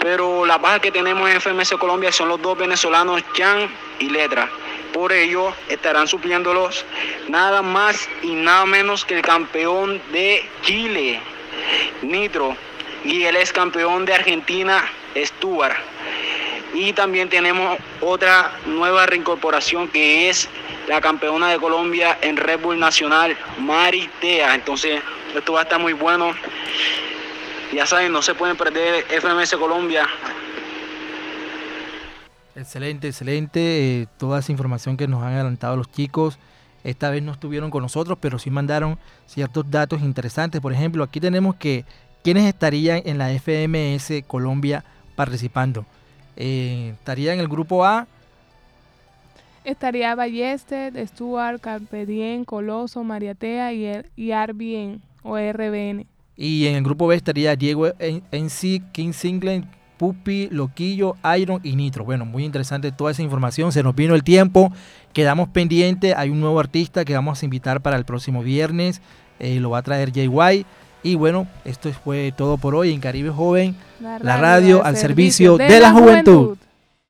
Pero las bajas que tenemos en FMS Colombia son los dos venezolanos Chan y Letra. Por ello estarán supliéndolos nada más y nada menos que el campeón de Chile, Nitro, y el ex campeón de Argentina, Stuart. Y también tenemos otra nueva reincorporación que es la campeona de Colombia en Red Bull Nacional, Maritea. Entonces, esto va a estar muy bueno. Ya saben, no se pueden perder FMS Colombia. Excelente, excelente. Eh, toda esa información que nos han adelantado los chicos. Esta vez no estuvieron con nosotros, pero sí mandaron ciertos datos interesantes. Por ejemplo, aquí tenemos que quiénes estarían en la FMS Colombia participando. Eh, estaría en el grupo A. Estaría Ballester, Stuart, Carpedien, Coloso, Mariatea y, y Arbien o RBN. Y en el grupo B estaría Diego NC, King Singlen, Pupi, Loquillo, Iron y Nitro. Bueno, muy interesante toda esa información. Se nos vino el tiempo. Quedamos pendientes. Hay un nuevo artista que vamos a invitar para el próximo viernes. Eh, lo va a traer JY. Y bueno, esto fue todo por hoy en Caribe Joven, la radio, al servicio, de, la, juventud.